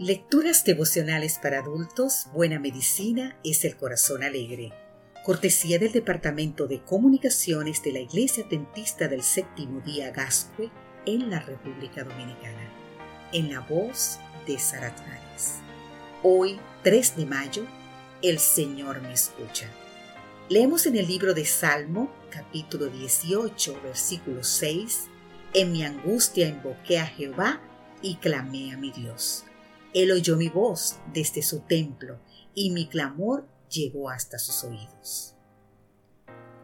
Lecturas devocionales para adultos, Buena Medicina es el Corazón Alegre. Cortesía del Departamento de Comunicaciones de la Iglesia Adventista del Séptimo Día Gascue en la República Dominicana. En la voz de Sara Hoy, 3 de mayo, el Señor me escucha. Leemos en el libro de Salmo, capítulo 18, versículo 6, En mi angustia invoqué a Jehová y clamé a mi Dios. Él oyó mi voz desde su templo y mi clamor llegó hasta sus oídos.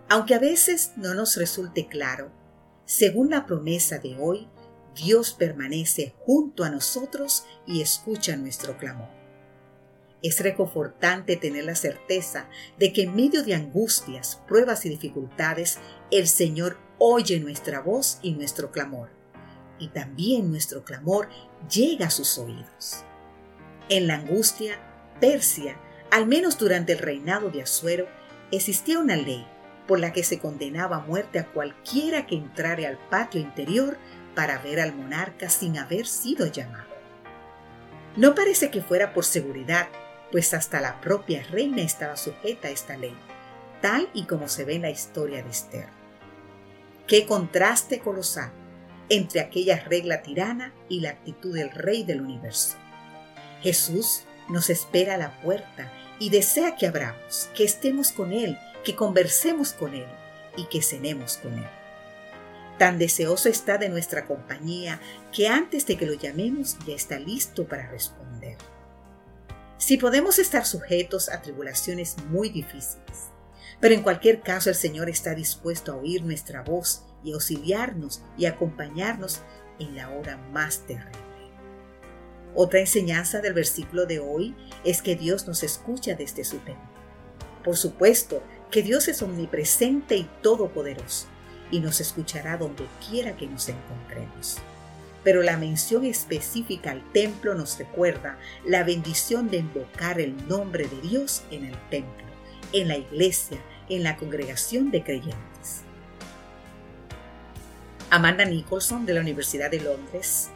Aunque a veces no nos resulte claro, según la promesa de hoy, Dios permanece junto a nosotros y escucha nuestro clamor. Es reconfortante tener la certeza de que en medio de angustias, pruebas y dificultades, el Señor oye nuestra voz y nuestro clamor. Y también nuestro clamor llega a sus oídos. En la angustia, Persia, al menos durante el reinado de Asuero, existía una ley por la que se condenaba a muerte a cualquiera que entrare al patio interior para ver al monarca sin haber sido llamado. No parece que fuera por seguridad, pues hasta la propia reina estaba sujeta a esta ley, tal y como se ve en la historia de Esther. Qué contraste colosal entre aquella regla tirana y la actitud del rey del universo. Jesús nos espera a la puerta y desea que abramos, que estemos con Él, que conversemos con Él y que cenemos con Él. Tan deseoso está de nuestra compañía que antes de que lo llamemos ya está listo para responder. Si podemos estar sujetos a tribulaciones muy difíciles, pero en cualquier caso el Señor está dispuesto a oír nuestra voz y auxiliarnos y acompañarnos en la hora más terrible. Otra enseñanza del versículo de hoy es que Dios nos escucha desde su templo. Por supuesto que Dios es omnipresente y todopoderoso y nos escuchará donde quiera que nos encontremos. Pero la mención específica al templo nos recuerda la bendición de invocar el nombre de Dios en el templo, en la iglesia, en la congregación de creyentes. Amanda Nicholson de la Universidad de Londres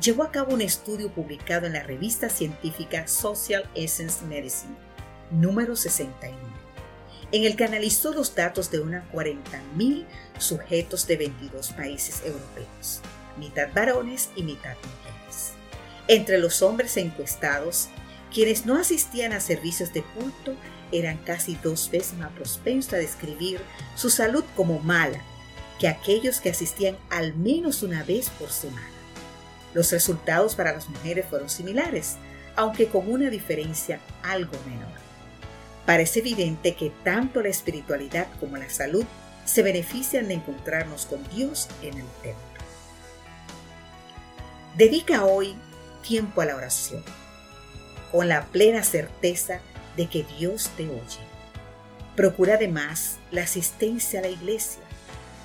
llevó a cabo un estudio publicado en la revista científica Social Essence Medicine, número 61, en el que analizó los datos de unos 40.000 sujetos de 22 países europeos, mitad varones y mitad mujeres. Entre los hombres encuestados, quienes no asistían a servicios de culto eran casi dos veces más propensos a describir su salud como mala que aquellos que asistían al menos una vez por semana. Los resultados para las mujeres fueron similares, aunque con una diferencia algo menor. Parece evidente que tanto la espiritualidad como la salud se benefician de encontrarnos con Dios en el templo. Dedica hoy tiempo a la oración, con la plena certeza de que Dios te oye. Procura además la asistencia a la iglesia,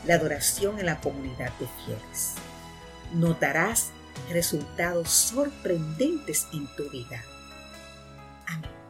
la adoración en la comunidad de fieles. Notarás resultados sorprendentes en tu vida. Amén.